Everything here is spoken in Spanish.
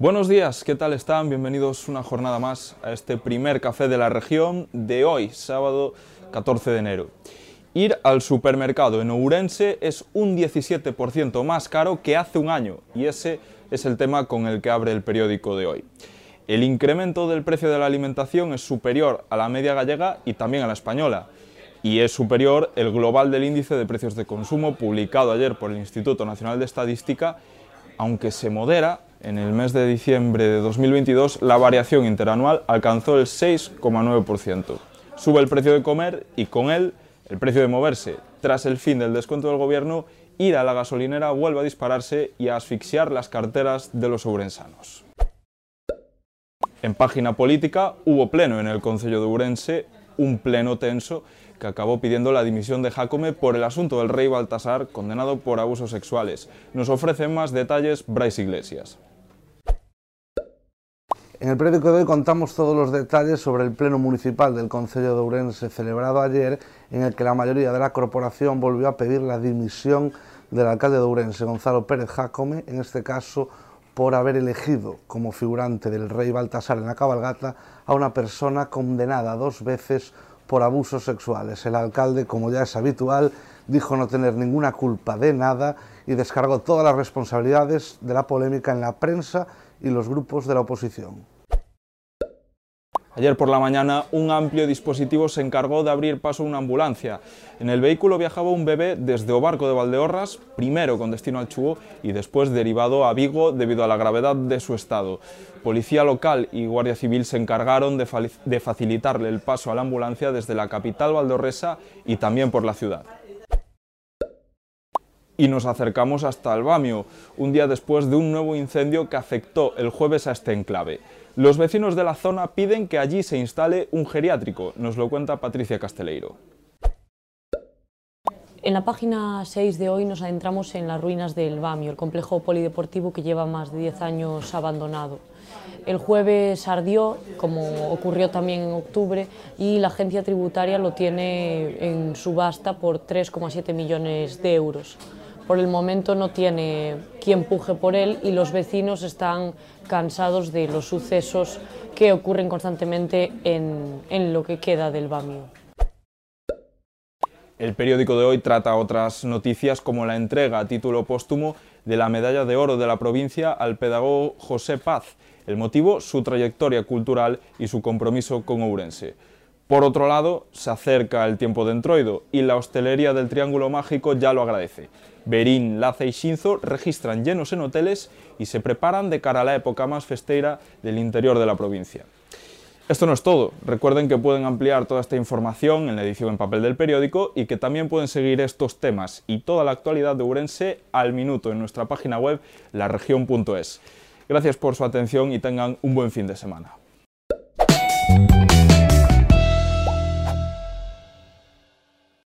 Buenos días, ¿qué tal están? Bienvenidos una jornada más a este primer café de la región de hoy, sábado 14 de enero. Ir al supermercado en Ourense es un 17% más caro que hace un año y ese es el tema con el que abre el periódico de hoy. El incremento del precio de la alimentación es superior a la media gallega y también a la española y es superior el global del índice de precios de consumo publicado ayer por el Instituto Nacional de Estadística, aunque se modera en el mes de diciembre de 2022 la variación interanual alcanzó el 6,9%. Sube el precio de comer y con él el precio de moverse. Tras el fin del descuento del gobierno, ir a la gasolinera vuelve a dispararse y a asfixiar las carteras de los ourensanos. En página política hubo pleno en el Concello de Ourense, un pleno tenso que acabó pidiendo la dimisión de Jacome por el asunto del rey Baltasar, condenado por abusos sexuales. Nos ofrece más detalles Bryce Iglesias. En el periódico de hoy contamos todos los detalles sobre el pleno municipal del Concello de Ourense celebrado ayer, en el que la mayoría de la corporación volvió a pedir la dimisión del alcalde de Ourense, Gonzalo Pérez Jacome, en este caso por haber elegido como figurante del rey Baltasar en la cabalgata a una persona condenada dos veces por abusos sexuales. El alcalde, como ya es habitual, dijo no tener ninguna culpa de nada y descargó todas las responsabilidades de la polémica en la prensa y los grupos de la oposición. Ayer por la mañana un amplio dispositivo se encargó de abrir paso a una ambulancia. En el vehículo viajaba un bebé desde Obarco de Valdeorras, primero con destino al Chugo y después derivado a Vigo debido a la gravedad de su estado. Policía local y Guardia Civil se encargaron de, de facilitarle el paso a la ambulancia desde la capital valdorresa y también por la ciudad y nos acercamos hasta Albamio, un día después de un nuevo incendio que afectó el jueves a este enclave. Los vecinos de la zona piden que allí se instale un geriátrico, nos lo cuenta Patricia Casteleiro. En la página 6 de hoy nos adentramos en las ruinas del Bamio, el complejo polideportivo que lleva más de 10 años abandonado. El jueves ardió, como ocurrió también en octubre, y la agencia tributaria lo tiene en subasta por 3,7 millones de euros por el momento no tiene quien puje por él y los vecinos están cansados de los sucesos que ocurren constantemente en, en lo que queda del Bamio. El periódico de hoy trata otras noticias como la entrega a título póstumo de la medalla de oro de la provincia al pedagogo José Paz. El motivo, su trayectoria cultural y su compromiso con Ourense. Por otro lado, se acerca el tiempo de entroido y la hostelería del Triángulo Mágico ya lo agradece. Berín, Laza y Shinzo registran llenos en hoteles y se preparan de cara a la época más festeira del interior de la provincia. Esto no es todo. Recuerden que pueden ampliar toda esta información en la edición en papel del periódico y que también pueden seguir estos temas y toda la actualidad de Urense al minuto en nuestra página web laregion.es. Gracias por su atención y tengan un buen fin de semana.